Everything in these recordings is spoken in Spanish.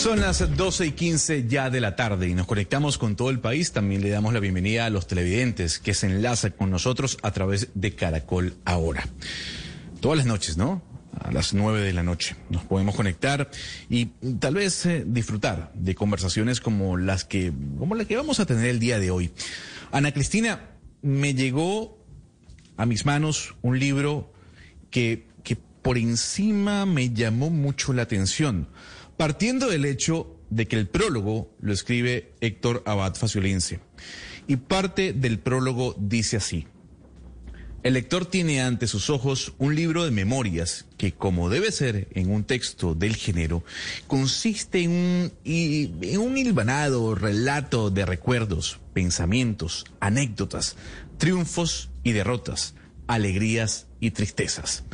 Son las 12 y 15 ya de la tarde y nos conectamos con todo el país. También le damos la bienvenida a los televidentes que se enlazan con nosotros a través de Caracol Ahora. Todas las noches, ¿no? A las 9 de la noche nos podemos conectar y tal vez eh, disfrutar de conversaciones como las que, como que vamos a tener el día de hoy. Ana Cristina, me llegó a mis manos un libro que por encima me llamó mucho la atención partiendo del hecho de que el prólogo lo escribe Héctor Abad Faciolince. Y parte del prólogo dice así. El lector tiene ante sus ojos un libro de memorias que, como debe ser en un texto del género, consiste en un, en un hilvanado relato de recuerdos, pensamientos, anécdotas, triunfos y derrotas, alegrías y tristezas.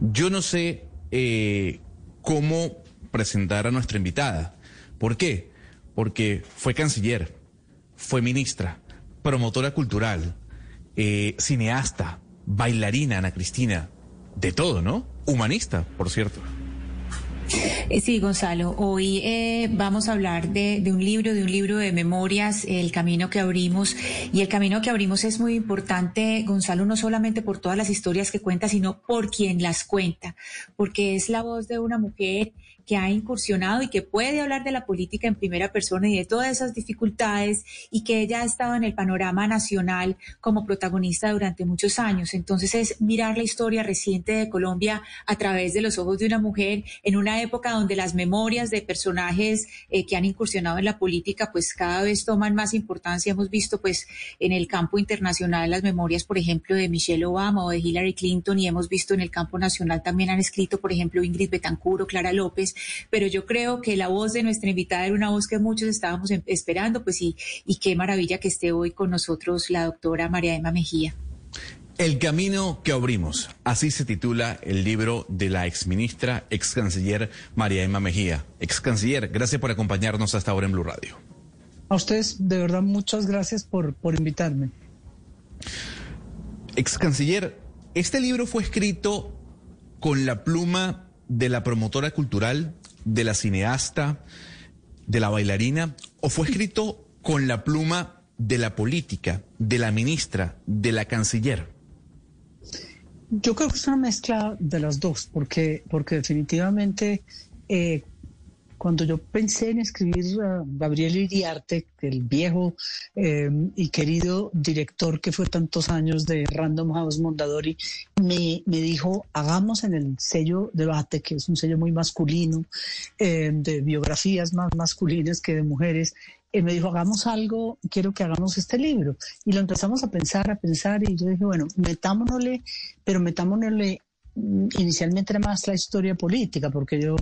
Yo no sé eh, cómo presentar a nuestra invitada. ¿Por qué? Porque fue canciller, fue ministra, promotora cultural, eh, cineasta, bailarina, Ana Cristina, de todo, ¿no? Humanista, por cierto. Eh, sí, Gonzalo, hoy eh, vamos a hablar de, de, un libro, de un libro de memorias, El Camino que abrimos. Y el camino que abrimos es muy importante, Gonzalo, no solamente por todas las historias que cuenta, sino por quien las cuenta, porque es la voz de una mujer que ha incursionado y que puede hablar de la política en primera persona y de todas esas dificultades y que ella ha estado en el panorama nacional como protagonista durante muchos años. Entonces es mirar la historia reciente de Colombia a través de los ojos de una mujer en una época donde las memorias de personajes eh, que han incursionado en la política pues cada vez toman más importancia. Hemos visto pues en el campo internacional las memorias, por ejemplo, de Michelle Obama o de Hillary Clinton y hemos visto en el campo nacional también han escrito, por ejemplo, Ingrid Betancourt o Clara López pero yo creo que la voz de nuestra invitada era una voz que muchos estábamos em, esperando, pues y, y qué maravilla que esté hoy con nosotros la doctora María Emma Mejía. El camino que abrimos, así se titula el libro de la exministra, ex canciller María Emma Mejía. Ex canciller, gracias por acompañarnos hasta ahora en Blue Radio. A ustedes, de verdad, muchas gracias por, por invitarme. Ex canciller, este libro fue escrito con la pluma de la promotora cultural de la cineasta, de la bailarina, o fue escrito con la pluma de la política, de la ministra, de la canciller? Yo creo que es una mezcla de las dos, porque, porque definitivamente eh, cuando yo pensé en escribir a Gabriel Iriarte, el viejo eh, y querido director que fue tantos años de Random House Mondadori, me, me dijo, hagamos en el sello debate, que es un sello muy masculino, eh, de biografías más masculinas que de mujeres, y me dijo, hagamos algo, quiero que hagamos este libro. Y lo empezamos a pensar, a pensar, y yo dije, bueno, metámonosle, pero metámonosle mm, inicialmente era más la historia política, porque yo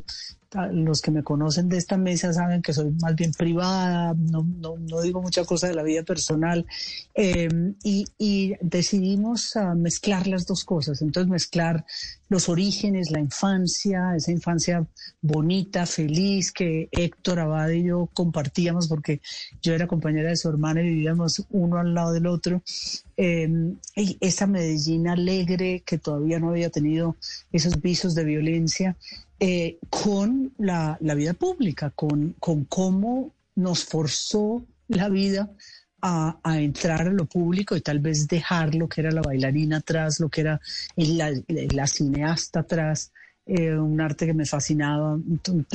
los que me conocen de esta mesa saben que soy más bien privada, no, no, no digo mucha cosa de la vida personal, eh, y, decidimos uh, mezclar las dos cosas, entonces mezclar los orígenes, la infancia, esa infancia bonita, feliz que Héctor Abad y yo compartíamos porque yo era compañera de su hermana y vivíamos uno al lado del otro, eh, y esa Medellín alegre que todavía no había tenido esos visos de violencia eh, con la, vida pública, con, con cómo nos forzó la vida a, entrar a lo público y tal vez dejar lo que era la bailarina atrás, lo que era la, la cineasta atrás, eh, un arte que me fascinaba,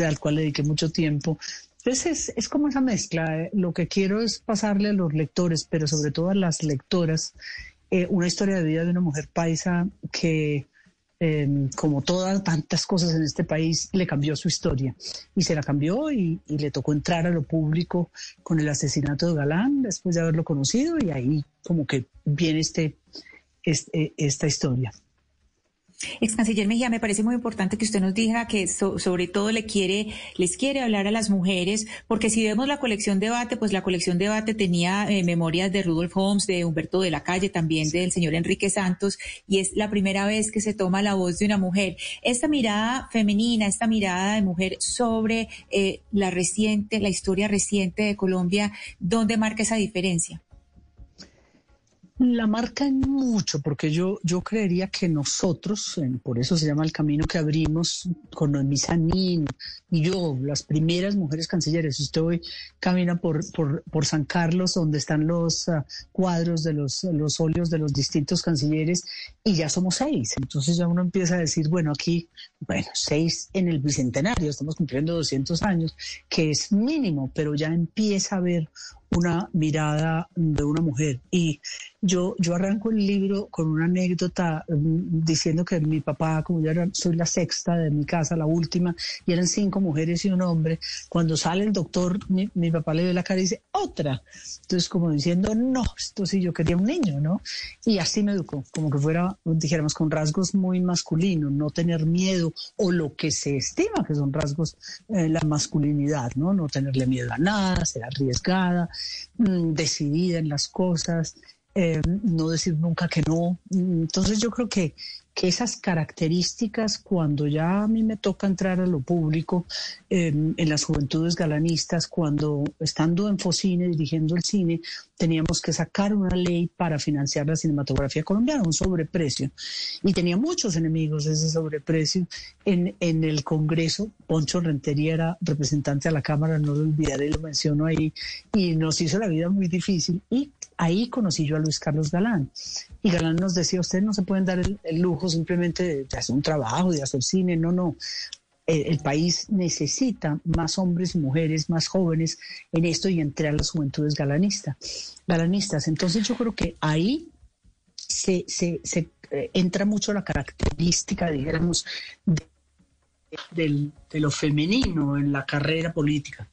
al cual dediqué mucho tiempo, Entonces es, como esa mezcla. ¿eh? Lo que quiero es pasarle a los lectores, pero sobre todo a las lectoras, eh, una historia de vida de una mujer paisa que, em, como todas tantas cosas en este país, le cambió su historia. Y se la cambió y, le tocó entrar a lo público con el asesinato de Galán después de haberlo conocido y ahí como que viene este, este esta historia. Ex canciller Mejía, me parece muy importante que usted nos diga que sobre todo le quiere, les quiere hablar a las mujeres, porque si vemos la colección debate, pues la colección debate tenía eh, memorias de Rudolf Holmes, de Humberto de la Calle, también del señor Enrique Santos, y es la primera vez que se toma la voz de una mujer. Esta mirada femenina, esta mirada de mujer sobre eh, la reciente, la historia reciente de Colombia, ¿dónde marca esa diferencia? La marcan mucho, porque yo, yo creería que nosotros, por eso se llama el camino que abrimos con Noemí Sanín y yo, las primeras mujeres cancilleres. Usted hoy camina por, por, San Carlos, donde están los ah, cuadros de los, los óleos de los distintos cancilleres, y ya somos seis. Entonces ya uno empieza a decir, bueno, aquí, bueno, seis en el bicentenario, estamos cumpliendo 200 años, que es mínimo, pero ya empieza a haber una mirada de una mujer. Y yo, yo arranco el libro con una anécdota mm, diciendo que mi papá, como yo era, soy la sexta de mi casa, la última, y eran cinco mujeres y un hombre, cuando sale el doctor, mi, papá le ve la cara y dice, otra. Entonces, como diciendo, no, esto sí, yo quería un niño, ¿no? Y así me educó, como que fuera, dijéramos, con rasgos muy masculinos, no tener miedo o lo que se estima que son rasgos, eh, la masculinidad, ¿no? No tenerle miedo a nada, ser arriesgada, mm, decidida en las cosas. Eh, no decir nunca que no. Entonces yo creo que que esas características, cuando ya a mí me toca entrar a lo público, em, en las juventudes galanistas, cuando estando en Focine, dirigiendo el cine, teníamos que sacar una ley para financiar la cinematografía colombiana, un sobreprecio. Y tenía muchos enemigos ese sobreprecio. En, en el Congreso, Poncho Rentería era representante a la Cámara, no lo olvidaré, lo menciono ahí, y nos hizo la vida muy difícil. Y ahí conocí yo a Luis Carlos Galán. Y Galán nos decía, ustedes no se pueden dar el, lujo simplemente de, hacer un trabajo, de hacer cine, no, no. El, país necesita más hombres y mujeres, más jóvenes en esto y entre a las juventudes galanistas. galanistas. Entonces yo creo que ahí se, se, eh, entra mucho la característica, dijéramos, de, de lo femenino en la carrera política.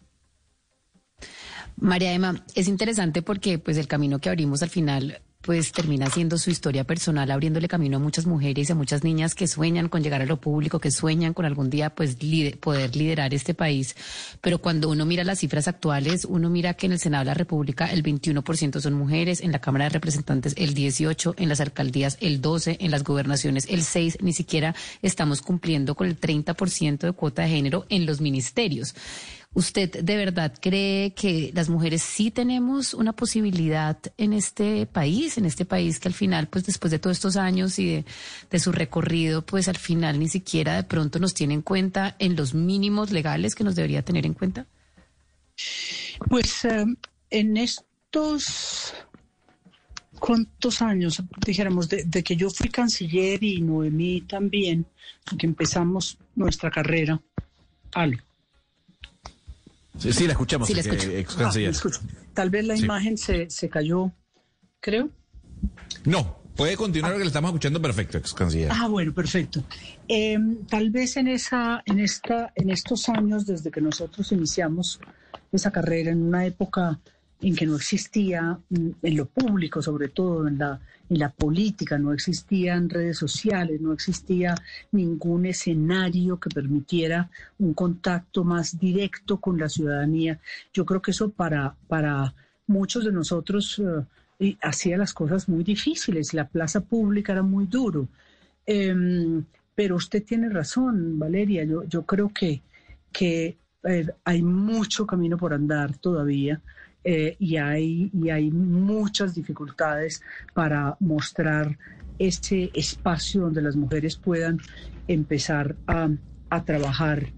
María Emma, es interesante porque pues el camino que abrimos al final pues termina siendo su historia personal, abriéndole camino a muchas mujeres y a muchas niñas que sueñan con llegar a lo público, que sueñan con algún día pues poder liderar este país. Pero cuando uno mira las cifras actuales, uno mira que en el Senado de la República el 21% son mujeres, en la Cámara de Representantes el 18%, en las alcaldías el 12%, en las gobernaciones el 6%, ni siquiera estamos cumpliendo con el 30% de cuota de género en los ministerios. ¿Usted de verdad cree que las mujeres sí tenemos una posibilidad en este país, en este país que al final, pues después de todos estos años y de, su recorrido, pues al final ni siquiera de pronto nos tiene en cuenta en los mínimos legales que nos debería tener en cuenta? Pues eh, en estos cuántos años, dijéramos, de, de, que yo fui canciller y Noemí también, que empezamos nuestra carrera, algo. Sí, la escuchamos, sí, la eh, ah, Tal vez la imagen se, se cayó, creo. No, puede continuar que le estamos escuchando perfecto, ex canciller. Ah, bueno, perfecto. Em, tal vez en esa, en esta, en estos años, desde que nosotros iniciamos esa carrera, en una época en que no existía, mm, en lo público sobre todo, en la, en la política, no existían redes sociales, no existía ningún escenario que permitiera un contacto más directo con la ciudadanía. Yo creo que eso para, para muchos de nosotros eh, hacía las cosas muy difíciles, la plaza pública era muy duro. Em, pero usted tiene razón, Valeria, yo, yo creo que, que eh, hay mucho camino por andar todavía. Eh, y, hay, y hay muchas dificultades para mostrar ese espacio donde las mujeres puedan empezar a, a trabajar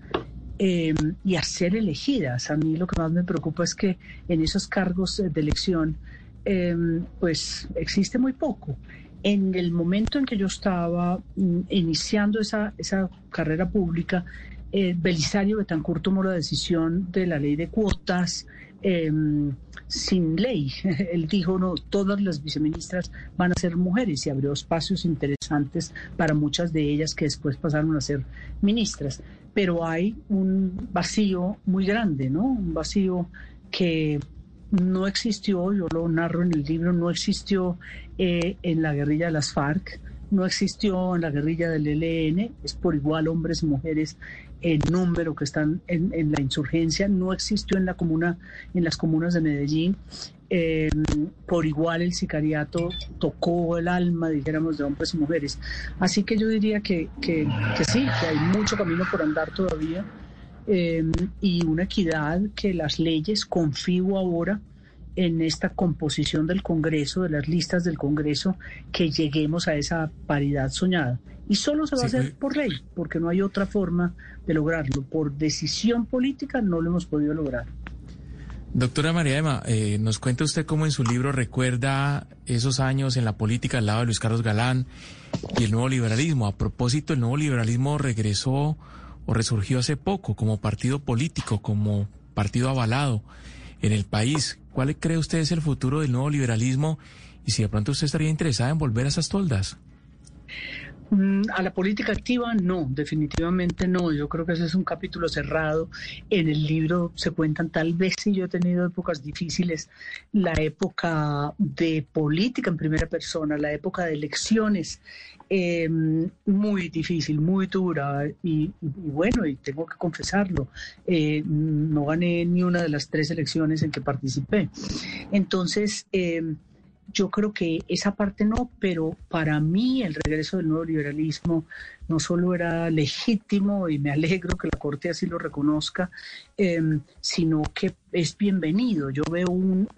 em, y a ser elegidas. A mí lo que más me preocupa es que en esos cargos de elección, em, pues existe muy poco. En el momento en que yo estaba mm, iniciando esa, esa carrera pública, eh, Belisario Betancourt tomó la decisión de la ley de cuotas em, sin ley. Él dijo, no, todas las viceministras van a ser mujeres y abrió espacios interesantes para muchas de ellas que después pasaron a ser ministras. Pero hay un vacío muy grande, ¿no? Un vacío que no existió, yo lo narro en el libro, no existió eh, en la guerrilla de las FARC, no existió en la guerrilla del ELN, es por igual hombres y mujeres en número que están en, la insurgencia, no existió en la comuna, en las comunas de Medellín. Eh, por igual el sicariato tocó el alma, dijéramos, de hombres y mujeres. Así que yo diría que, que, sí, que hay mucho camino por andar todavía eh, y una equidad que las leyes, confío ahora, en esta composición del Congreso, de las listas del Congreso, que lleguemos a esa paridad soñada. Y solo se va a hacer por ley, porque no hay otra forma de lograrlo. Por decisión política no lo hemos podido lograr. Doctora María Emma, eh, nos cuenta usted cómo en su libro recuerda esos años en la política al lado de Luis Carlos Galán y el nuevo liberalismo. A propósito, el nuevo liberalismo regresó o resurgió hace poco como partido político, como partido avalado en el país. ¿Cuál cree usted es el futuro del nuevo liberalismo y si de pronto usted estaría interesada en volver a esas toldas? Mm, a la política activa no, definitivamente no. Yo creo que ese es un capítulo cerrado. En el libro se cuentan, tal vez si yo he tenido épocas difíciles, la época de política en primera persona, la época de elecciones, em, muy difícil, muy dura. Y, bueno, y tengo que confesarlo, eh, no gané ni una de las tres elecciones en que participé. Entonces, em, yo creo que esa parte no, pero para mí el regreso del nuevo liberalismo no solo era legítimo y me alegro que la Corte así lo reconozca, em, sino que es bienvenido. Yo veo un,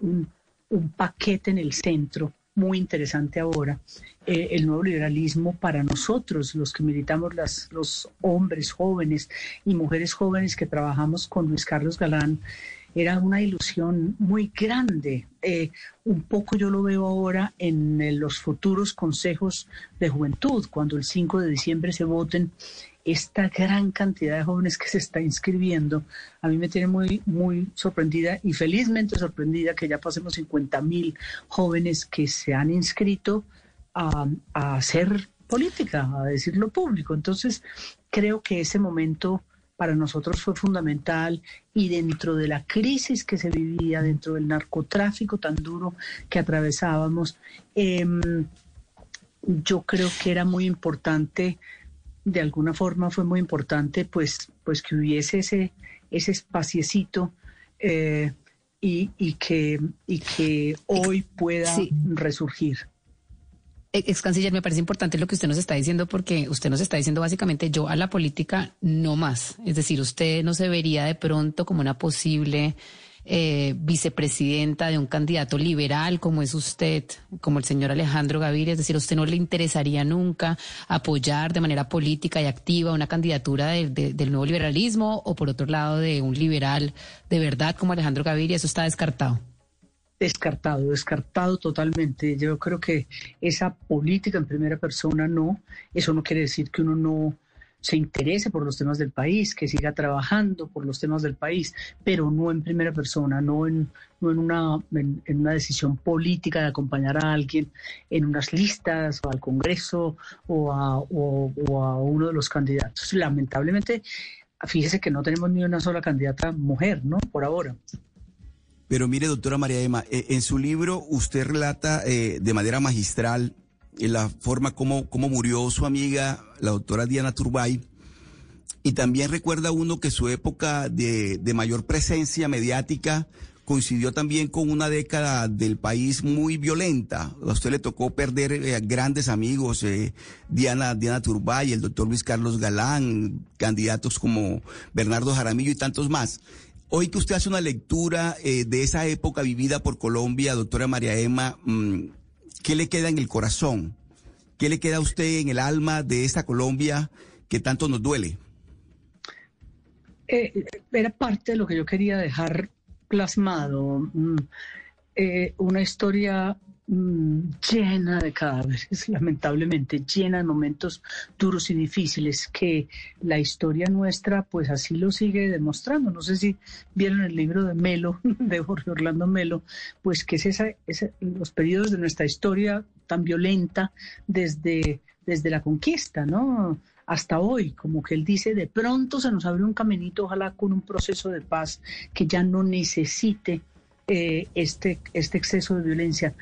paquete en el centro muy interesante ahora, eh, el nuevo liberalismo para nosotros, los que militamos, las, los hombres jóvenes y mujeres jóvenes que trabajamos con Luis Carlos Galán era una ilusión muy grande. Eh, un poco yo lo veo ahora en los futuros consejos de juventud, cuando el 5 de diciembre se voten esta gran cantidad de jóvenes que se está inscribiendo, a mí me tiene muy, muy sorprendida y felizmente sorprendida que ya pasemos 50 mil jóvenes que se han inscrito a, a hacer política, a decirlo público. Entonces, creo que ese momento para nosotros fue fundamental y dentro de la crisis que se vivía, dentro del narcotráfico tan duro que atravesábamos, em, yo creo que era muy importante, de alguna forma fue muy importante, pues, pues que hubiese ese, ese espaciecito eh, y, que, y que hoy pueda resurgir. Ex canciller, me parece importante lo que usted nos está diciendo porque usted nos está diciendo básicamente yo a la política no más. Es decir, usted no se vería de pronto como una posible eh, vicepresidenta de un candidato liberal como es usted, como el señor Alejandro Gaviria. Es decir, a usted no le interesaría nunca apoyar de manera política y activa una candidatura del nuevo liberalismo o por otro lado de un liberal de verdad como Alejandro Gaviria. Eso está descartado. Descartado, descartado totalmente. Yo creo que esa política en primera persona no, eso no quiere decir que uno no se interese por los temas del país, que siga trabajando por los temas del país, pero no en primera persona, no en, no en, una, en, una decisión política de acompañar a alguien en unas listas o al Congreso o a, o a uno de los candidatos. Lamentablemente, fíjese que no tenemos ni una sola candidata mujer, ¿no? Por ahora. Pero mire, doctora María Emma, eh, en su libro usted relata eh, de manera magistral eh, la forma como, como murió su amiga, la doctora Diana Turbay, y también recuerda uno que su época de, de mayor presencia mediática coincidió también con una década del país muy violenta. A usted le tocó perder grandes amigos, Diana, Diana Turbay, el doctor Luis Carlos Galán, candidatos como Bernardo Jaramillo y tantos más. Hoy que usted hace una lectura eh, de esa época vivida por Colombia, doctora María Emma, mm, ¿qué le queda en el corazón? ¿Qué le queda a usted en el alma de esta Colombia que tanto nos duele? Eh, era parte de lo que yo quería dejar plasmado. Mm, eh, una historia mm, llena de cadáveres, lamentablemente, llena de momentos duros y difíciles que la historia nuestra pues así lo sigue demostrando. No sé si vieron el libro de Melo, de Jorge Orlando Melo, pues que es esa, esa los periodos de nuestra historia tan violenta desde, desde la conquista, ¿no? hasta hoy, como que él dice, de pronto se nos abre un caminito, ojalá con un proceso de paz que ya no necesite eh, este, este exceso de violencia.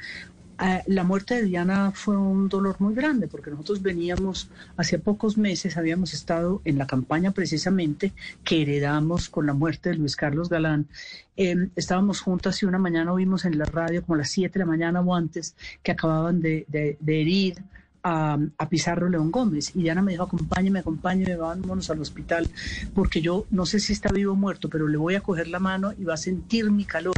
Ah, la muerte de Diana fue un dolor muy grande porque nosotros veníamos, hace pocos meses habíamos estado en la campaña precisamente que heredamos con la muerte de Luis Carlos Galán. Em, estábamos juntas y una mañana oímos en la radio como a las 7 de la mañana o antes que acababan de, de, herir a, Pizarro León Gómez. Y Diana me dijo, acompáñeme, acompáñeme, vámonos al hospital, porque yo no sé si está vivo o muerto, pero le voy a coger la mano y va a sentir mi calor.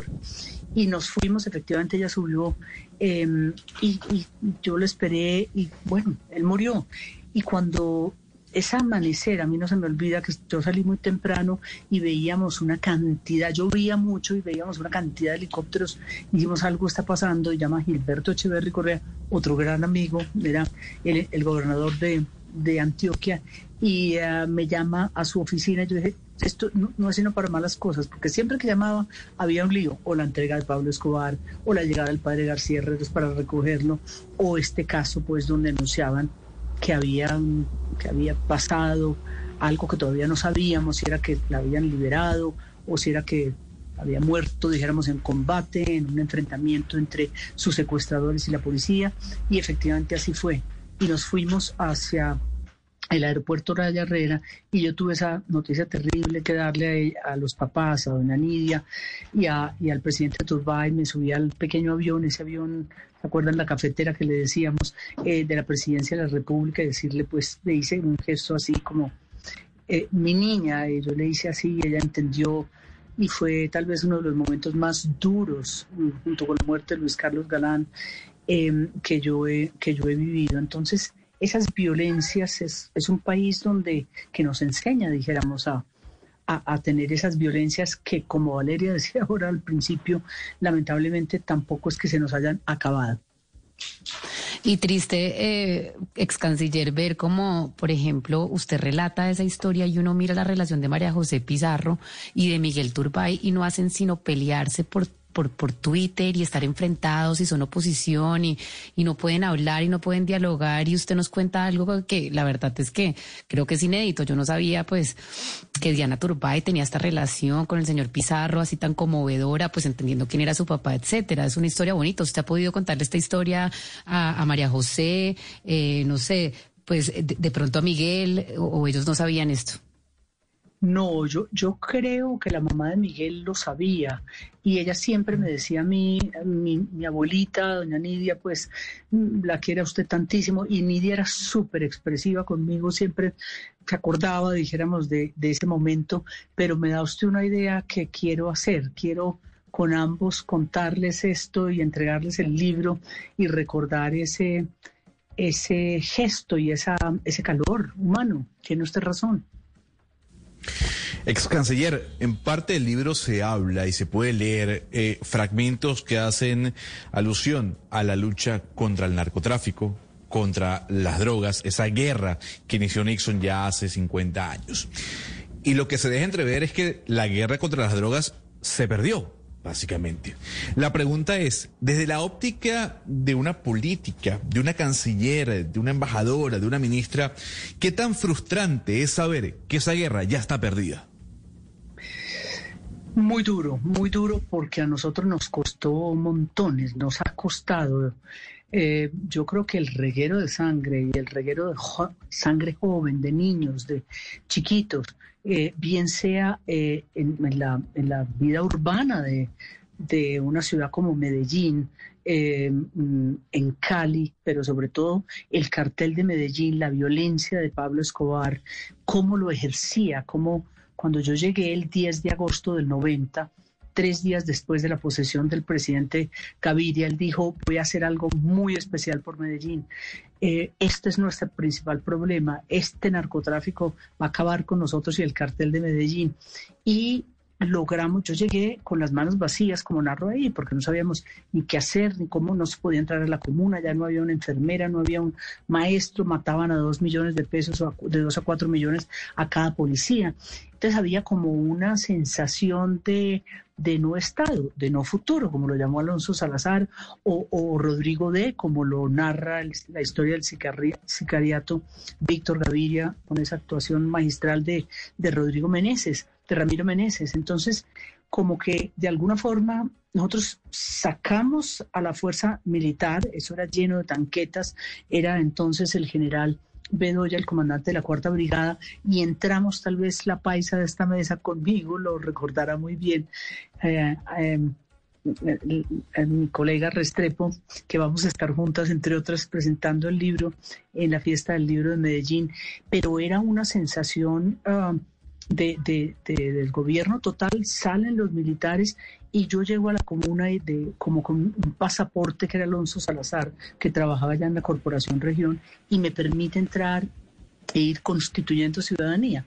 Y nos fuimos, efectivamente ella subió em, y, y yo lo esperé y bueno, él murió. Y cuando ese amanecer, a mí no se me olvida que yo salí muy temprano y veíamos una cantidad, yo veía mucho y veíamos una cantidad de helicópteros, y dijimos algo está pasando, y llama Gilberto Echeverri Correa, otro gran amigo, era el, gobernador de, Antioquia, y eh, me llama a su oficina y yo dije, esto no, es sino para malas cosas, porque siempre que llamaba había un lío, o la entrega de Pablo Escobar, o la llegada del padre García Herreros para recogerlo, o este caso pues donde anunciaban que había, que había pasado algo que todavía no sabíamos, si era que la habían liberado o si era que había muerto, dijéramos, en combate, en un enfrentamiento entre sus secuestradores y la policía, y efectivamente así fue. Y nos fuimos hacia el aeropuerto Raya Herrera y yo tuve esa noticia terrible que darle a, los papás, a doña Nidia y, a, y al presidente Turbay. Me subí al pequeño avión, ese avión, ¿se acuerdan la cafetera que le decíamos eh, de la presidencia de la República? Y decirle, pues le hice un gesto así como, eh, mi niña, y yo le hice así y ella entendió y fue tal vez uno de los momentos más duros, mm, junto con la muerte de Luis Carlos Galán, em, que, yo he, que yo he vivido. Entonces, esas violencias, es, es un país donde que nos enseña, dijéramos, a, a, tener esas violencias que, como Valeria decía ahora al principio, lamentablemente tampoco es que se nos hayan acabado. Y triste, eh, ex canciller, ver cómo, por ejemplo, usted relata esa historia y uno mira la relación de María José Pizarro y de Miguel Turbay y no hacen sino pelearse por por, por Twitter y estar enfrentados y son oposición y, y no pueden hablar y no pueden dialogar y usted nos cuenta algo que la verdad es que creo que es inédito. Yo no sabía pues que Diana Turbay tenía esta relación con el señor Pizarro así tan conmovedora, pues entendiendo quién era su papá, etcétera. Es una historia bonita. ¿Usted ha podido contarle esta historia a, María José? Eh, no sé, pues de, pronto a Miguel o ellos no sabían esto. No, yo, yo creo que la mamá de Miguel lo sabía y ella siempre me decía a mí, mi, mi abuelita, doña Nidia, pues mm, la quiere a usted tantísimo y Nidia era súper expresiva conmigo, siempre se acordaba, dijéramos, de, de ese momento, pero me da usted una idea que quiero hacer, quiero con ambos contarles esto y entregarles el libro y recordar ese, ese gesto y esa, ese calor humano. Tiene usted razón. Ex canciller, en parte del libro se habla y se puede leer eh, fragmentos que hacen alusión a la lucha contra el narcotráfico, contra las drogas, esa guerra que inició Nixon ya hace 50 años. Y lo que se deja entrever es que la guerra contra las drogas se perdió básicamente. La pregunta es, desde la óptica de una política, de una canciller, de una embajadora, de una ministra, ¿qué tan frustrante es saber que esa guerra ya está perdida? Muy duro, muy duro porque a nosotros nos costó montones, nos ha costado. Eh, yo creo que el reguero de sangre y el reguero de sangre joven, de niños, de chiquitos, eh, bien sea eh, en, la, en, la, vida urbana de, de una ciudad como Medellín, eh, mm, en Cali, pero sobre todo el cartel de Medellín, la violencia de Pablo Escobar, cómo lo ejercía, cómo cuando yo llegué el 10 de agosto del 90, tres días después de la posesión del presidente Gaviria, él dijo, voy a hacer algo muy especial por Medellín. Eh, este es nuestro principal problema. Este narcotráfico va a acabar con nosotros y el cartel de Medellín. Y logramos, yo llegué con las manos vacías, como narro ahí, porque no sabíamos ni qué hacer, ni cómo no se podía entrar a la comuna, ya no había una enfermera, no había un maestro, mataban a dos millones de pesos, o de dos a cuatro millones a cada policía. Entonces había como una sensación de, de no Estado, de no futuro, como lo llamó Alonso Salazar o, o Rodrigo D., como lo narra la historia del sicariato Víctor Gaviria, con esa actuación magistral de, de Rodrigo Meneses, de Ramiro Meneses. Entonces, como que de alguna forma nosotros sacamos a la fuerza militar, eso era lleno de tanquetas, era entonces el general Bedoya, el comandante de la cuarta brigada, y entramos tal vez la paisa de esta mesa conmigo, lo recordará muy bien. eh, eh, mi colega Restrepo, que vamos a estar juntas, entre otras, presentando el libro en la fiesta del libro de Medellín, pero era una sensación ah, de, de- de- del gobierno total, salen los militares y yo llego a la comuna de, como con un pasaporte que era Alonso Salazar, que trabajaba ya en la Corporación Región, y me permite entrar e ir constituyendo ciudadanía.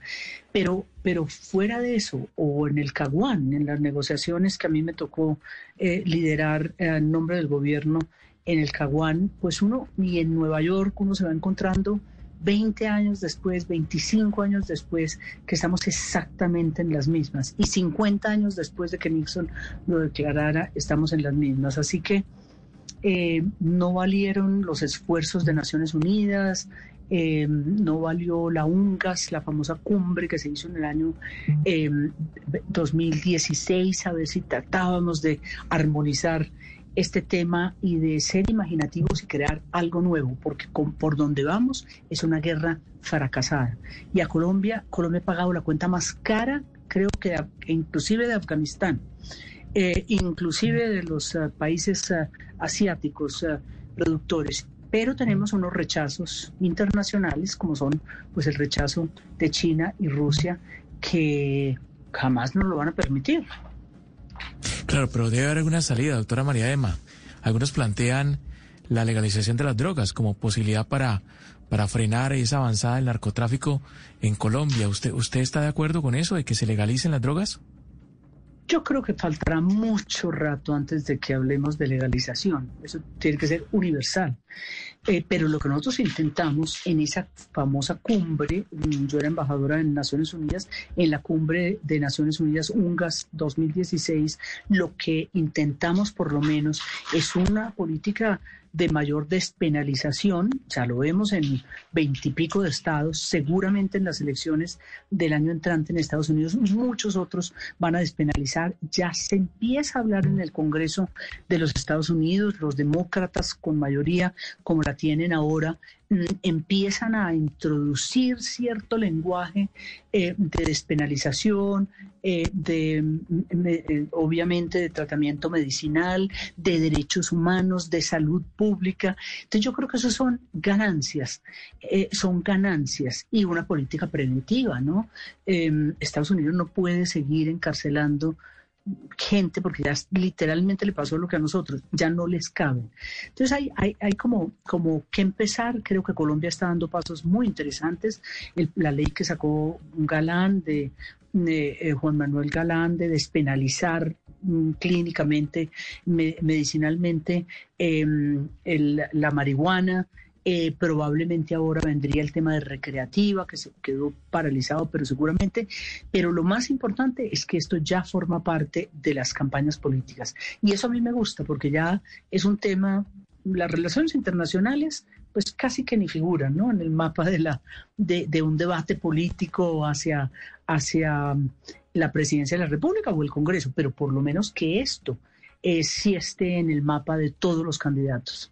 Pero, pero fuera de eso, o en el Caguán, en las negociaciones que a mí me tocó eh, liderar eh, en nombre del gobierno en el Caguán, pues uno, y en Nueva York uno se va encontrando 20 años después, 25 años después, que estamos exactamente en las mismas. Y 50 años después de que Nixon lo declarara, estamos en las mismas. Así que eh, no valieron los esfuerzos de Naciones Unidas, eh, no valió la UNGAS, la famosa cumbre que se hizo en el año eh, 2016, a ver si tratábamos de armonizar este tema y de ser imaginativos y crear algo nuevo, porque con- por donde vamos es una guerra fracasada. Y a Colombia, Colombia ha pagado la cuenta más cara, creo que de inclusive de Afganistán, eh, inclusive de los ah, países ah, asiáticos ah, productores. Pero tenemos unos rechazos internacionales, como son pues el rechazo de China y Rusia, que jamás nos lo van a permitir. Claro, pero debe haber alguna salida, doctora María Emma. Algunos plantean la legalización de las drogas como posibilidad para, para frenar esa avanzada del narcotráfico en Colombia. ¿Usted, ¿Usted está de acuerdo con eso, de que se legalicen las drogas? Yo creo que faltará mucho rato antes de que hablemos de legalización. Eso tiene que ser universal. Eh, pero lo que nosotros intentamos en esa famosa cumbre, mm, yo era embajadora en Naciones Unidas, en la cumbre de Naciones Unidas UNGAS 2016, lo que intentamos por lo menos es una política de mayor despenalización, ya lo vemos en veintipico de estados, seguramente en las elecciones del año entrante en Estados Unidos, muchos otros van a despenalizar. Ya se empieza a hablar en el Congreso de los Estados Unidos, los demócratas con mayoría, como la tienen ahora, empiezan a introducir cierto lenguaje eh, de despenalización, eh, de mm, eh, obviamente de tratamiento medicinal, de derechos humanos, de salud pública. Entonces yo creo que eso son ganancias, son ganancias y una política preventiva, ¿no? Eh, Estados Unidos no puede seguir encarcelando gente porque ya literalmente le pasó lo que a nosotros, ya no les cabe. Entonces hay, hay, hay como, como que empezar, creo que Colombia está dando pasos muy interesantes, la ley que sacó Galán de, eh, Juan Manuel Galán de despenalizar mm, clínicamente, me- medicinalmente, em, la marihuana, eh, probablemente ahora vendría el tema de recreativa, que se quedó paralizado, pero seguramente. Pero lo más importante es que esto ya forma parte de las campañas políticas. Y eso a mí me gusta, porque ya es un tema, las relaciones internacionales, pues casi que ni figuran, ¿no? En el mapa de, la, de, un debate político hacia, hacia mm, la presidencia de la República o el Congreso, pero por lo menos que esto eh, sí esté en el mapa de todos los candidatos.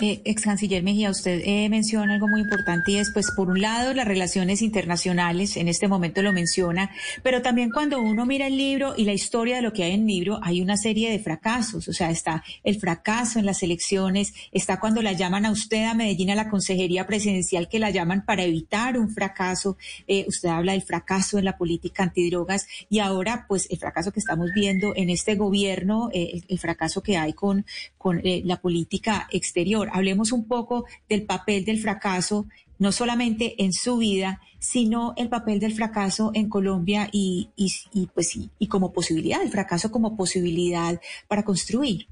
Eh, ex canciller Mejía, usted eh, menciona algo muy importante y es, pues, por un lado, las relaciones internacionales, en este momento lo menciona, pero también cuando uno mira el libro y la historia de lo que hay en el libro, hay una serie de fracasos, o sea, está el fracaso en las elecciones, está cuando la llaman a usted a Medellín a la consejería presidencial que la llaman para evitar un fracaso, eh, usted habla del fracaso en la política antidrogas y ahora, pues, el fracaso que estamos viendo en este gobierno, eh, el, fracaso que hay con, con la política exterior exterior. Hablemos un poco del papel del fracaso, no solamente en su vida, sino el papel del fracaso en Colombia y, pues, y, como posibilidad, el fracaso como posibilidad para construir.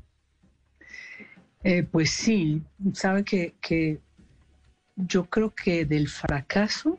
Eh, pues sí, sabe que yo creo que del fracaso,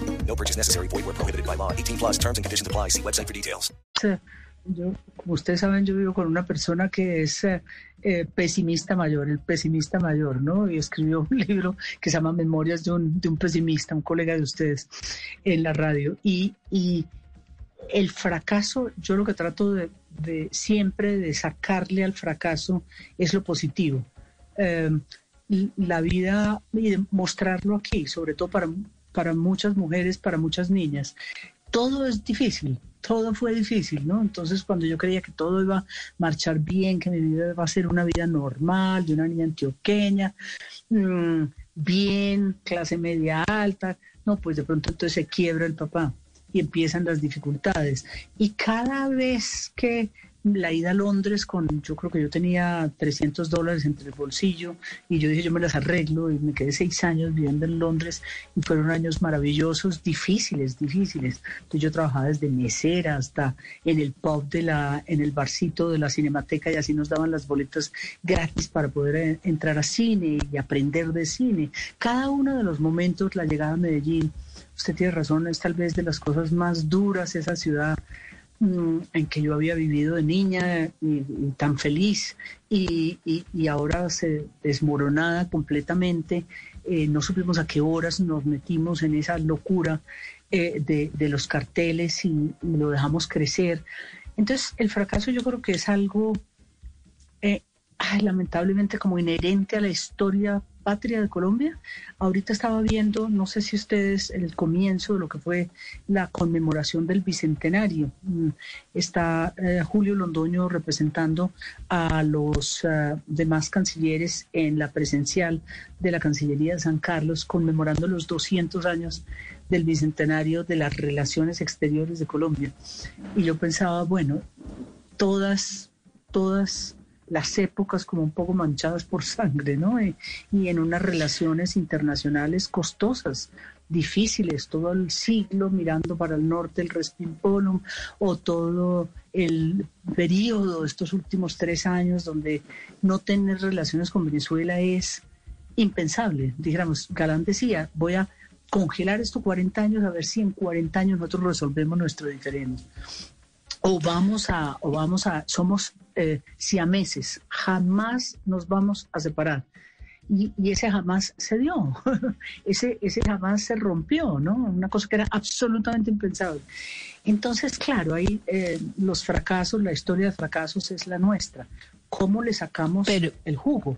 No purchase necessary. Void where prohibited by law. 18 plus terms and conditions apply. See website for details. Yo, como ustedes saben, yo vivo con una persona que es eh, eh, pesimista mayor, el pesimista mayor, ¿no? Y escribió un libro que se llama Memorias de un, de un pesimista, un colega de ustedes en la radio. Y, y el fracaso, yo lo que trato de, de siempre de sacarle al fracaso es lo positivo. Eh, la vida y mostrarlo aquí, sobre todo para, para muchas mujeres, para muchas niñas. Todo es difícil, todo fue difícil, ¿no? Entonces cuando yo creía que todo iba a marchar bien, que mi vida iba a ser una vida normal, de una niña antioqueña, mmm, bien, clase media alta, no, pues de pronto entonces se quiebra el papá y empiezan las dificultades. Y cada vez que la ida a Londres con, yo creo que yo tenía 300 dólares entre el bolsillo y yo dije yo me las arreglo y me quedé seis años viviendo en Londres y fueron años maravillosos, difíciles, difíciles. Entonces yo trabajaba desde mesera hasta en el pub de la, en el barcito de la cinemateca y así nos daban las boletas gratis para poder eh, entrar a cine y aprender de cine. Cada uno de los momentos, la llegada a Medellín, usted tiene razón, es tal vez de las cosas más duras esa ciudad mm, en que yo había vivido de niña y, tan feliz y, y, ahora se desmoronada completamente. Eh, no supimos a qué horas nos metimos en esa locura eh, de, de, los carteles y, lo dejamos crecer. Entonces, el fracaso yo creo que es algo eh, lamentablemente como inherente a la historia patria de Colombia. Ahorita estaba viendo, no sé si ustedes, el comienzo de lo que fue la conmemoración del Bicentenario. Está eh, Julio Londoño representando a los uh, demás cancilleres en la presencial de la Cancillería de San Carlos, conmemorando los 200 años del Bicentenario de las Relaciones Exteriores de Colombia. Y yo pensaba, bueno, todas, todas las épocas como un poco manchadas por sangre, ¿no? Y, y, en unas relaciones internacionales costosas, difíciles, todo el siglo mirando para el norte, el Respimpolum, o todo el periodo estos últimos tres años donde no tener relaciones con Venezuela es impensable. Dijéramos, Galán decía, voy a congelar estos 40 años a ver si en 40 años nosotros resolvemos nuestro diferente o vamos a, o vamos a, somos eh, siameses, jamás nos vamos a separar. Y, y, ese jamás se dio, ese, ese jamás se rompió, ¿no? Una cosa que era absolutamente impensable. Entonces, claro, ahí eh, los fracasos, la historia de fracasos es la nuestra. ¿Cómo le sacamos pero, el jugo?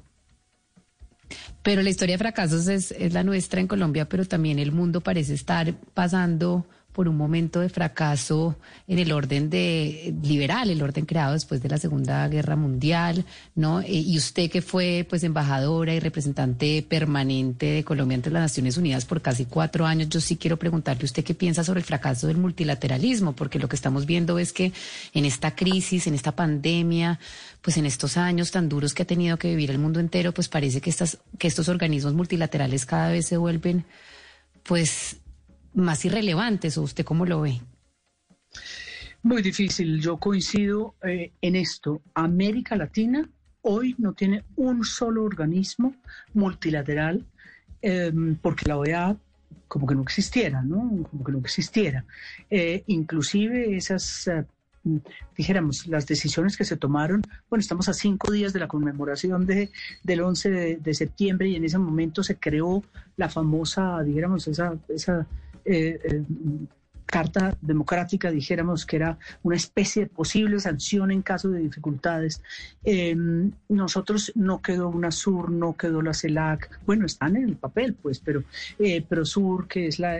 Pero la historia de fracasos es, es la nuestra en Colombia, pero también el mundo parece estar pasando por un momento de fracaso en el orden de liberal, el orden creado después de la Segunda Guerra Mundial, ¿no? Eh, y usted que fue pues embajadora y representante permanente de Colombia ante las Naciones Unidas por casi cuatro años, yo sí quiero preguntarle usted qué piensa sobre el fracaso del multilateralismo, porque lo que estamos viendo es que en esta crisis, en esta pandemia, pues en estos años tan duros que ha tenido que vivir el mundo entero, pues parece que estas, que estos organismos multilaterales cada vez se vuelven pues más irrelevantes, ¿o usted cómo lo ve? Muy difícil, yo coincido eh, en esto. América Latina hoy no tiene un solo organismo multilateral eh, porque la OEA como que no existiera, ¿no? Como que no existiera. Eh, inclusive esas, dijéramos, las decisiones que se tomaron, bueno, estamos a cinco días de la conmemoración de, del 11 de, de septiembre y en ese momento se creó la famosa, dijéramos, esa, esa eh, eh, Carta Democrática, dijéramos que era una especie de posible sanción en caso de dificultades. Eh, nosotros no quedó UNASUR, no quedó la CELAC, bueno, están en el papel, pues, pero eh, PROSUR, que es la,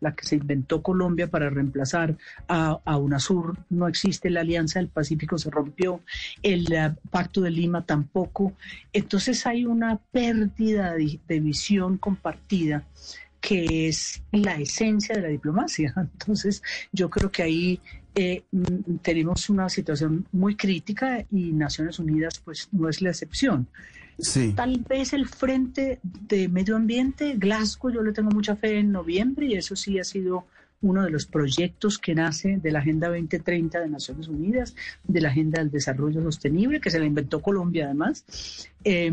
la que se inventó Colombia para reemplazar a, a UNASUR, no existe, la Alianza del Pacífico se rompió, el eh, Pacto de Lima tampoco. Entonces hay una pérdida de visión compartida que es la esencia de la diplomacia. Entonces, yo creo que ahí eh, mm, tenemos una situación muy crítica y Naciones Unidas pues no es la excepción. Sí. Tal vez el Frente de Medio Ambiente, Glasgow, yo le tengo mucha fe en noviembre y eso sí ha sido uno de los proyectos que nace de la Agenda 2030 de Naciones Unidas, de la Agenda del Desarrollo Sostenible, que se la inventó Colombia además. Eh,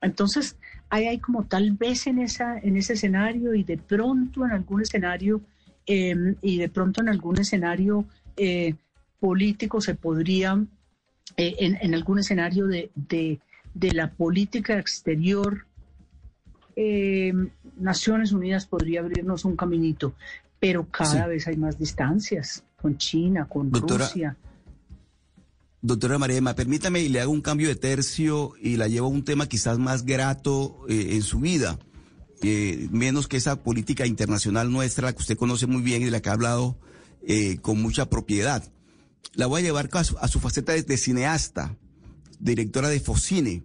entonces, ahí hay como tal vez en, esa, en ese escenario y de pronto en algún escenario, eh, y de pronto en algún escenario eh, político se podría, eh, en, en algún escenario de, de, de la política exterior, eh, Naciones Unidas podría abrirnos un caminito, pero cada Sí. vez hay más distancias con China, con Doctora- Rusia. Doctora María Emma, permítame y le hago un cambio de tercio y la llevo a un tema quizás más grato eh, en su vida, eh, menos que esa política internacional nuestra, la que usted conoce muy bien y de la que ha hablado eh, con mucha propiedad. La voy a llevar a su, faceta de, de cineasta, directora de Focine.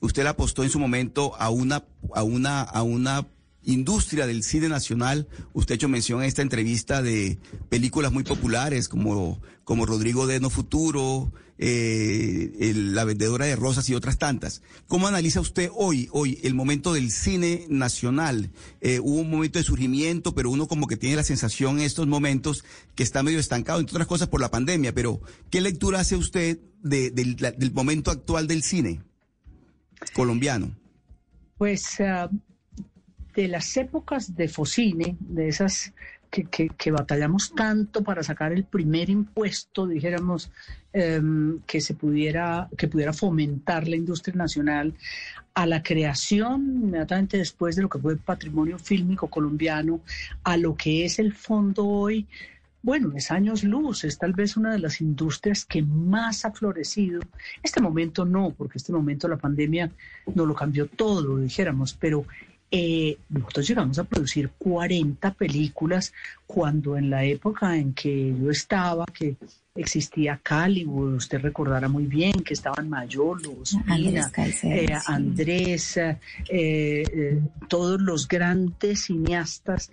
Usted le apostó en su momento a una, a una, a una industria del cine nacional. Usted ha hecho mención en esta entrevista de películas muy populares como, como Rodrigo Deno Futuro, eh, La Vendedora de Rosas y otras tantas. ¿Cómo analiza usted hoy, hoy, el momento del cine nacional? Eh, hubo un momento de surgimiento, pero uno como que tiene la sensación en estos momentos que está medio estancado, entre otras cosas por la pandemia. Pero, ¿qué lectura hace usted del momento actual del cine colombiano? Pues ah, de las épocas de Focine, de esas que, que- que batallamos tanto para sacar el primer impuesto, dijéramos, em, que se pudiera, que pudiera fomentar la industria nacional, a la creación, inmediatamente después de lo que fue el patrimonio fílmico colombiano, a lo que es el fondo hoy, bueno, es años luz, es tal vez una de las industrias que más ha florecido. Este momento no, porque este momento la pandemia no lo cambió todo, dijéramos, pero eh, nosotros llegamos a producir 40 películas cuando en la época en que yo estaba, que existía Caliwood, usted recordará muy bien que estaban Mayolo, Andrés eh, sí. Andrés, eh, todos los grandes cineastas,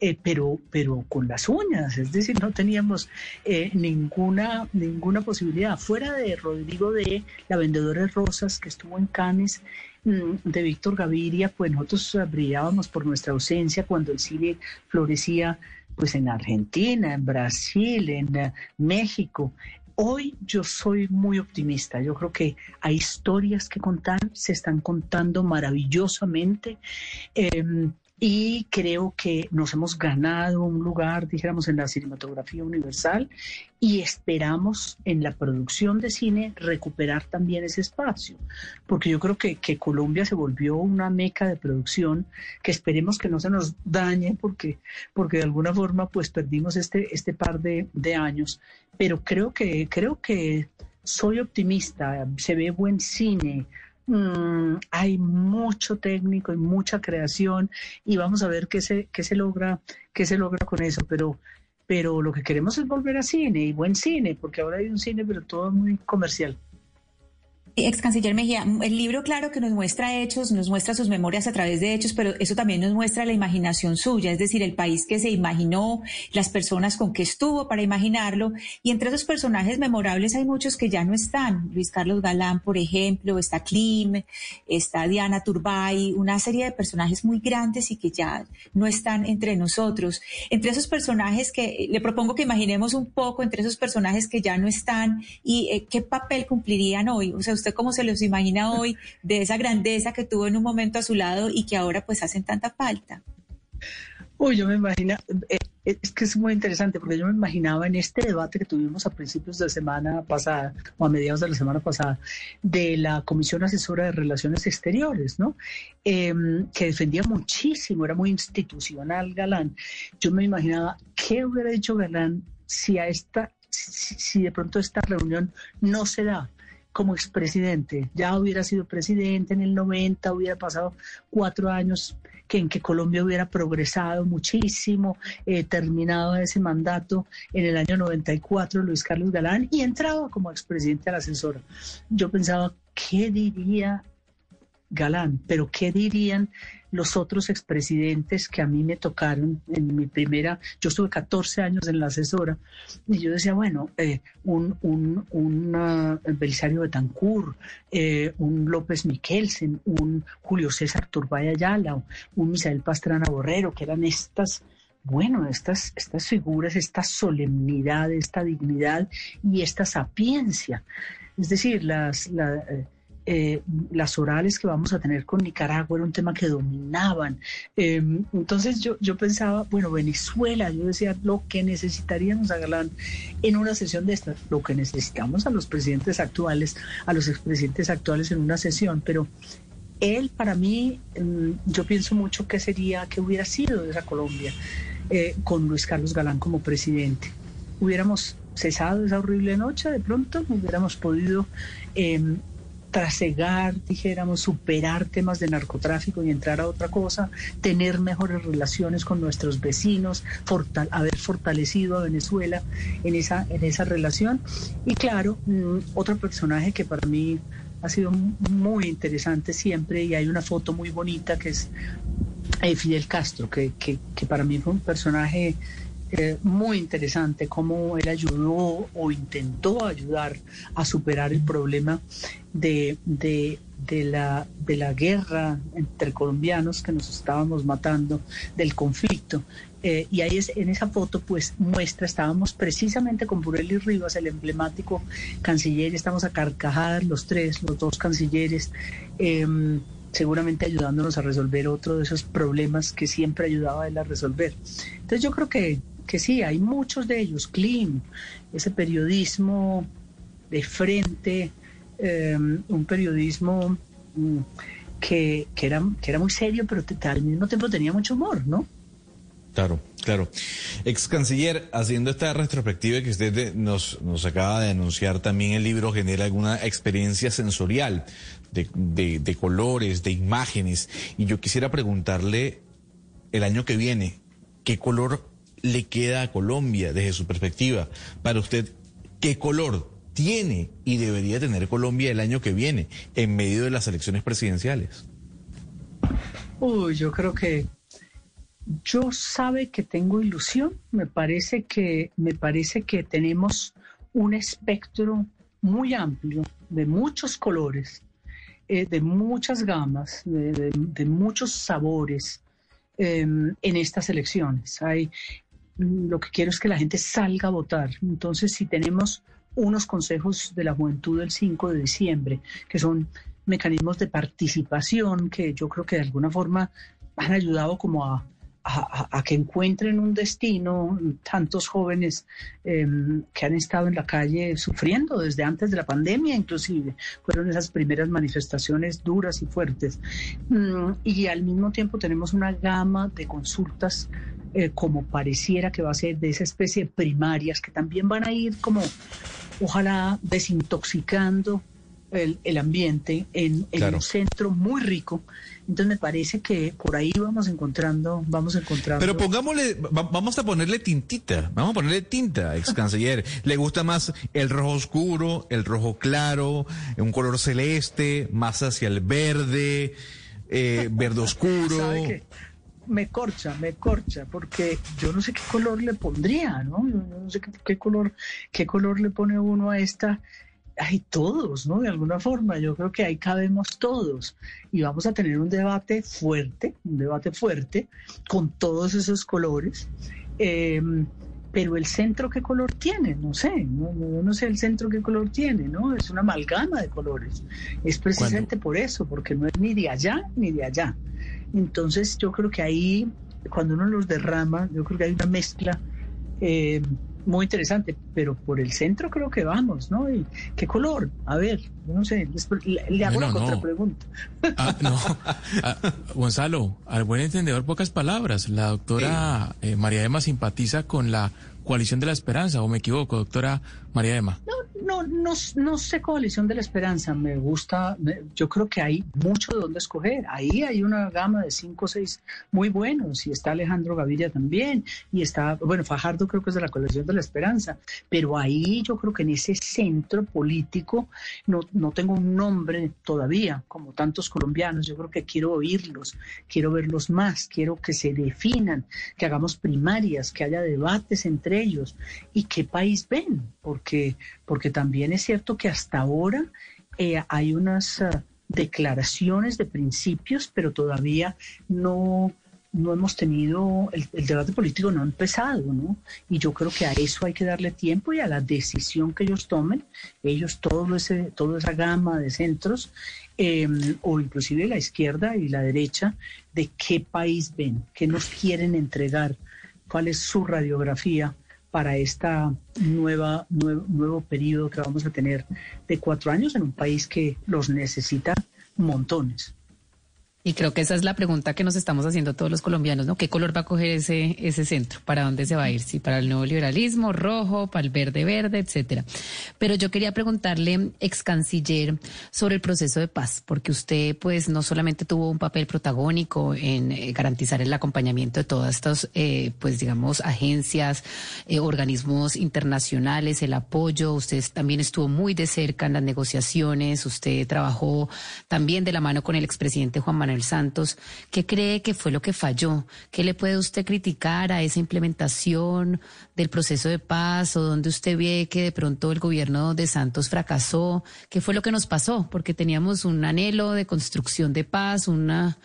eh, pero, pero con las uñas, es decir, no teníamos eh, ninguna, ninguna posibilidad. Fuera de Rodrigo de La Vendedora de Rosas, que estuvo en Cannes, mm, de Víctor Gaviria, pues nosotros brillábamos por nuestra ausencia cuando el cine florecía pues en Argentina, en Brasil, en eh, México. Hoy yo soy muy optimista. Yo creo que hay historias que contar, se están contando maravillosamente. eh, y creo que nos hemos ganado un lugar, dijéramos, en la cinematografía universal y esperamos en la producción de cine recuperar también ese espacio, porque yo creo que, que Colombia se volvió una meca de producción que esperemos que no se nos dañe porque, porque de alguna forma pues perdimos este, este par de, de años, pero creo que, creo que soy optimista, se ve buen cine, Mm, hay mucho técnico y mucha creación y vamos a ver qué se, qué se logra, qué se logra con eso, pero, pero lo que queremos es volver a cine y buen cine, porque ahora hay un cine, pero todo muy comercial. Ex canciller Mejía, el libro claro que nos muestra hechos, nos muestra sus memorias a través de hechos, pero eso también nos muestra la imaginación suya, es decir, el país que se imaginó, las personas con que estuvo para imaginarlo, y entre esos personajes memorables hay muchos que ya no están. Luis Carlos Galán, por ejemplo, está Klim, está Diana Turbay, una serie de personajes muy grandes y que ya no están entre nosotros. Entre esos personajes que le propongo que imaginemos un poco, entre esos personajes que ya no están y eh, qué papel cumplirían hoy. O sea, usted cómo se los imagina hoy de esa grandeza que tuvo en un momento a su lado y que ahora pues hacen tanta falta. Uy, yo me imagino, eh, eh, es que es muy interesante porque yo me imaginaba en este debate que tuvimos a principios de la semana pasada o a mediados de la semana pasada de la Comisión Asesora de Relaciones Exteriores, ¿no? Em, que defendía muchísimo, era muy institucional Galán. Yo me imaginaba qué hubiera dicho Galán si a esta, si, si de pronto esta reunión no se da como expresidente, ya hubiera sido presidente en el 90, hubiera pasado cuatro años que en que Colombia hubiera progresado muchísimo, eh, terminado ese mandato en el año 94 Luis Carlos Galán y entraba como expresidente a la asesora. Yo pensaba, ¿qué diría Galán? Pero ¿qué dirían los otros expresidentes que a mí me tocaron en mi primera, yo estuve 14 años en la asesora, y yo decía, bueno, eh, un, un, un uh, Belisario Betancourt, eh, un López Miquelsen, un Julio César Turbay Ayala, un Misael Pastrana Borrero, que eran estas bueno, estas, estas figuras, esta solemnidad, esta dignidad y esta sapiencia. Es decir, las, la, eh, eh, las orales que vamos a tener con Nicaragua era un tema que dominaban. Eh, entonces yo, yo pensaba, bueno, Venezuela, yo decía, lo que necesitaríamos a Galán en una sesión de estas, lo que necesitamos a los presidentes actuales, a los expresidentes actuales en una sesión, pero él para mí, mm, yo pienso mucho que sería, que hubiera sido de esa Colombia eh, con Luis Carlos Galán como presidente. Hubiéramos cesado esa horrible noche, de pronto hubiéramos podido em, trasegar, dijéramos, superar temas de narcotráfico y entrar a otra cosa, tener mejores relaciones con nuestros vecinos, haber fortalecido a Venezuela en esa, en esa relación. Y claro, mm, otro personaje que para mí ha sido muy interesante siempre y hay una foto muy bonita que es eh, Fidel Castro, que, que para mí fue un personaje muy interesante cómo él ayudó o intentó ayudar a superar el problema de, de, la, de la guerra entre colombianos que nos estábamos matando, del conflicto. Eh, y ahí es, en esa foto pues muestra, estábamos precisamente con Bureli Rivas, el emblemático canciller, estamos a carcajadas los tres, los dos cancilleres. Em, seguramente ayudándonos a resolver otro de esos problemas que siempre ayudaba él a resolver. Entonces yo creo que que sí, hay muchos de ellos, Klim, ese periodismo de frente, em, un periodismo mm, que, era, que era muy serio, pero al mismo tiempo tenía mucho humor, ¿no? Claro, claro. Ex canciller, haciendo esta retrospectiva que usted nos, nos acaba de anunciar, también el libro genera alguna experiencia sensorial de, de colores, de imágenes. Y yo quisiera preguntarle el año que viene, ¿qué color le queda a Colombia desde su perspectiva? Para usted, ¿qué color tiene y debería tener Colombia el año que viene en medio de las elecciones presidenciales? Uy, yo creo que yo sabe que tengo ilusión, me parece que me parece que tenemos un espectro muy amplio de muchos colores, eh, de muchas gamas, de, muchos sabores em, en estas elecciones. Hay lo que quiero es que la gente salga a votar. Entonces, si tenemos unos consejos de la juventud del 5 de diciembre, que son mecanismos de participación que yo creo que de alguna forma han ayudado como a, que encuentren un destino tantos jóvenes em, que han estado en la calle sufriendo desde antes de la pandemia, inclusive fueron esas primeras manifestaciones duras y fuertes. Mm, y al mismo tiempo tenemos una gama de consultas eh, como pareciera que va a ser de esa especie de primarias que también van a ir como, ojalá, desintoxicando el, el ambiente en, un centro muy rico. Entonces me parece que por ahí vamos encontrando, vamos encontrando. Pero pongámosle, vamos a ponerle tintita, vamos a ponerle tinta, ex canciller. ¿Le gusta más el rojo oscuro, el rojo claro, un color celeste, más hacia el verde, eh, verde oscuro? me corcha, me corcha, porque yo no sé qué color le pondría, ¿no? Yo no sé qué, color, qué color le pone uno a esta. Hay todos, ¿no? De alguna forma, yo creo que ahí cabemos todos y vamos a tener un debate fuerte, un debate fuerte con todos esos colores. Em, pero el centro qué color tiene, no sé, no, no, sé el centro qué color tiene, ¿no? Es una amalgama de colores. Es precisamente por eso, porque no es ni de allá ni de allá. Entonces yo creo que ahí cuando uno los derrama, yo creo que hay una mezcla eh, muy interesante, pero por el centro creo que vamos, ¿no? ¿Y qué color? A ver, no sé, le, le hago Bueno, la no. contrapregunta. Ah, no. Ah, Gonzalo, al buen entendedor, pocas palabras. La doctora eh, María Emma simpatiza con la coalición de la esperanza, ¿o me equivoco, doctora María Emma? No, no, no sé coalición de la esperanza, me gusta, me- yo creo que hay mucho de dónde escoger. Ahí hay una gama de cinco o seis muy buenos, y está Alejandro Gaviria también, y está, bueno, Fajardo creo que es de la coalición de la esperanza, pero ahí yo creo que en ese centro político no, no tengo un nombre todavía, como tantos colombianos, yo creo que quiero oírlos, quiero verlos más, quiero que se definan, que hagamos primarias, que haya debates entre ellos y qué país ven, porque, porque también es cierto que hasta ahora eh, hay unas ah, declaraciones de principios, pero todavía no, no hemos tenido, el, debate político no ha empezado, ¿no? Y yo creo que a eso hay que darle tiempo y a la decisión que ellos tomen, ellos todo ese, toda esa gama de centros, eh, o inclusive la izquierda y la derecha, de qué país ven, qué nos quieren entregar, cuál es su radiografía para esta nueva nuevo, nuevo periodo que vamos a tener de cuatro años en un país que los necesita montones. Y creo que esa es la pregunta que nos estamos haciendo todos los colombianos, ¿no? ¿Qué color va a coger ese, ese centro? ¿Para dónde se va a ir? Si para el nuevo liberalismo, rojo, para el verde, verde, etcétera. Pero yo quería preguntarle, ex canciller, sobre el proceso de paz, porque usted, pues, no solamente tuvo un papel protagónico en eh, garantizar el acompañamiento de todas estas, eh, pues, digamos, agencias, eh, organismos internacionales, el apoyo. Usted también estuvo muy de cerca en las negociaciones. Usted trabajó también de la mano con el expresidente Juan Manuel Santos. ¿Qué cree que fue lo que falló? ¿Qué le puede usted criticar a esa implementación del proceso de paz o donde usted ve que de pronto el gobierno de Santos fracasó? ¿Qué fue lo que nos pasó? Porque teníamos un anhelo de construcción de paz, una,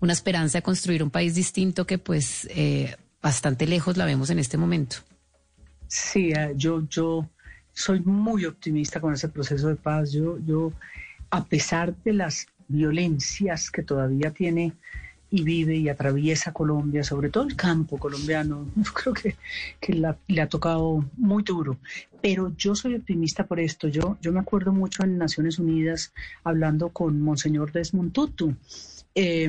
una esperanza de construir un país distinto que pues eh, bastante lejos la vemos en este momento. Sí, eh, yo, yo soy muy optimista con ese proceso de paz. Yo, yo, a pesar de las violencias que todavía tiene y vive y atraviesa Colombia, sobre todo el campo colombiano, yo creo que, que le ha tocado muy duro. Pero yo soy optimista por esto. Yo, yo me acuerdo mucho en Naciones Unidas hablando con Monseñor Desmond Tutu eh,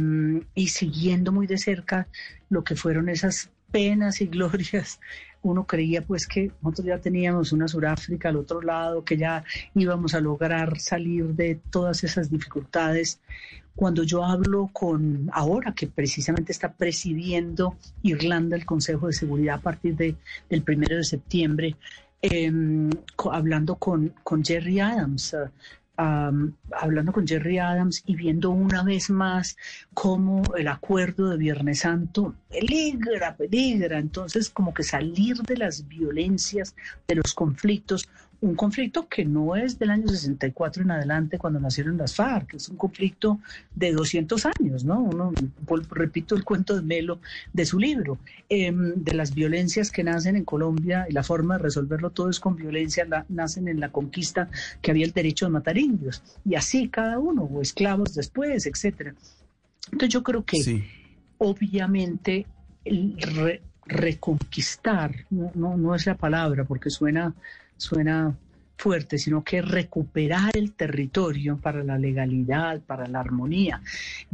y siguiendo muy de cerca lo que fueron esas penas y glorias. Uno creía pues que nosotros ya teníamos una Suráfrica al otro lado, que ya íbamos a lograr salir de todas esas dificultades. Cuando yo hablo con ahora que precisamente está presidiendo Irlanda el Consejo de Seguridad a partir de, del primero de septiembre, eh, hablando con, con Jerry Adams, am, hablando con Jerry Adams y viendo una vez más cómo el acuerdo de Viernes Santo peligra, peligra. Entonces, como que salir de las violencias, de los conflictos, un conflicto que no es del año 64 en adelante cuando nacieron las FARC, es un conflicto de 200 años, ¿no? Uno, repito el cuento de Melo de su libro, em, de las violencias que nacen en Colombia y la forma de resolverlo todo es con violencia, la- nacen en la conquista que había el derecho de matar indios, y así cada uno, o esclavos después, etcétera. Entonces yo creo que Sí. obviamente el re- reconquistar, no, no, no es la palabra porque suena, suena fuerte, sino que recuperar el territorio para la legalidad, para la armonía,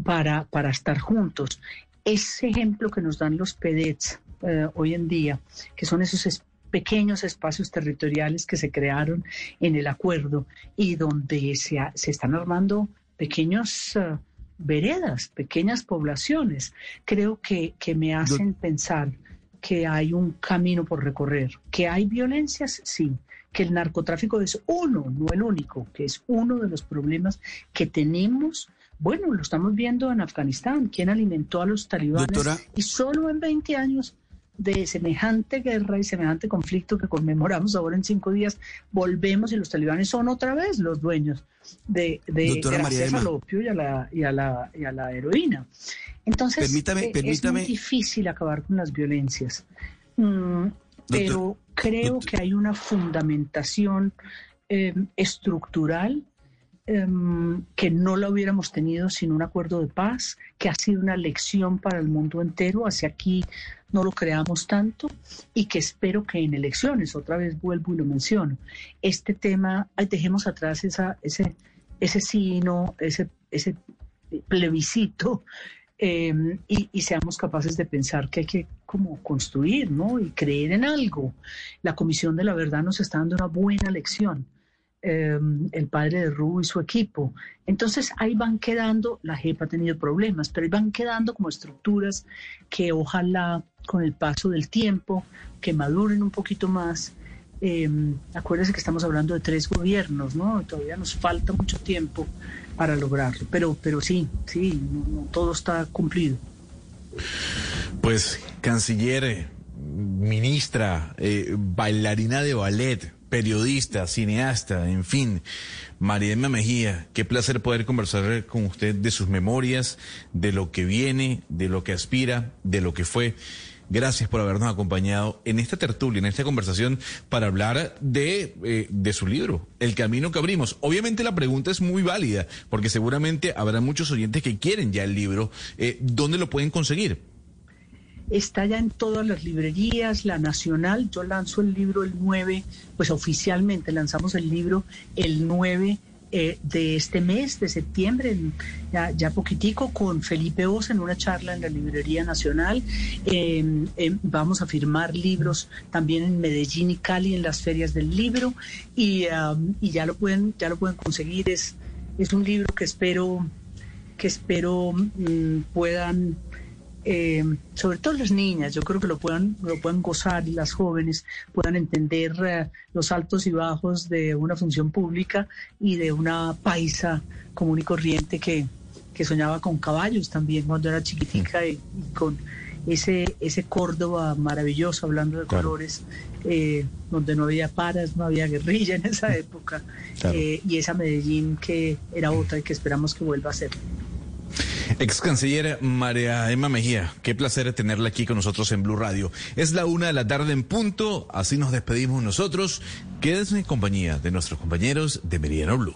para, para estar juntos. Ese ejemplo que nos dan los PEDETs eh, hoy en día, que son esos es- pequeños espacios territoriales que se crearon en el acuerdo y donde se, ha- se están armando pequeños eh, veredas, pequeñas poblaciones, creo que, que me hacen pensar que hay un camino por recorrer, que hay violencias, sí, que el narcotráfico es uno, no el único, que es uno de los problemas que tenemos. Bueno, lo estamos viendo en Afganistán, quién alimentó a los talibanes Doctora. y solo en 20 años de semejante guerra y semejante conflicto que conmemoramos ahora en cinco días, volvemos y los talibanes son otra vez los dueños de, de gracias al opio y a la, y a la, y a la heroína. Entonces, Permítame- eh, permítame- es muy difícil acabar con las violencias. Mm, pero creo que hay una fundamentación eh, estructural em, que no la hubiéramos tenido sin un acuerdo de paz, que ha sido una lección para el mundo entero. Hacia aquí no lo creamos tanto y que espero que en elecciones, otra vez vuelvo y lo menciono, este tema, dejemos atrás esa, ese, ese sí, no, ese, ese plebiscito eh, y, y, seamos capaces de pensar que hay que como construir, ¿no? Y creer en algo. La Comisión de la Verdad nos está dando una buena lección. Eh, el padre de Ru y su equipo. Entonces ahí van quedando, la JEP ha tenido problemas, pero ahí van quedando como estructuras que ojalá con el paso del tiempo, que maduren un poquito más. Eh, acuérdense que estamos hablando de tres gobiernos, ¿no? Todavía nos falta mucho tiempo para lograrlo, pero, pero sí, sí, no, no, todo está cumplido. Pues, canciller, ministra, eh, bailarina de ballet, periodista, cineasta, en fin. María Emma Mejía, qué placer poder conversar con usted de sus memorias, de lo que viene, de lo que aspira, de lo que fue. Gracias por habernos acompañado en esta tertulia, en esta conversación, para hablar de, eh, de su libro, El Camino que Abrimos. Obviamente la pregunta es muy válida, porque seguramente habrá muchos oyentes que quieren ya el libro. Eh, ¿Dónde lo pueden conseguir? Está ya en todas las librerías, la nacional. Yo lanzo el libro el 9, pues oficialmente lanzamos el libro el 9 eh, de este mes, de septiembre, ya, poquitico, con Felipe Oz en una charla en la Librería Nacional. Eh, eh, vamos a firmar libros también en Medellín y Cali en las ferias del libro y, y ya lo pueden, ya lo pueden conseguir. Es, es un libro que espero, que espero um, puedan eh, sobre todo las niñas, yo creo que lo puedan, lo puedan gozar y las jóvenes puedan entender uh, los altos y bajos de una función pública y de una paisa común y corriente que, que soñaba con caballos también cuando era chiquitica y, y con ese, ese Córdoba maravilloso, hablando de claro. colores, eh, donde no había paras, no había guerrilla en esa época, claro. eh, y esa Medellín que era otra y que esperamos que vuelva a ser. Ex canciller María Emma Mejía, qué placer tenerla aquí con nosotros en Blue Radio. Es la una de la tarde en punto, así nos despedimos nosotros. Quédense en compañía de nuestros compañeros de Meridiano Blue.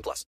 18 plus.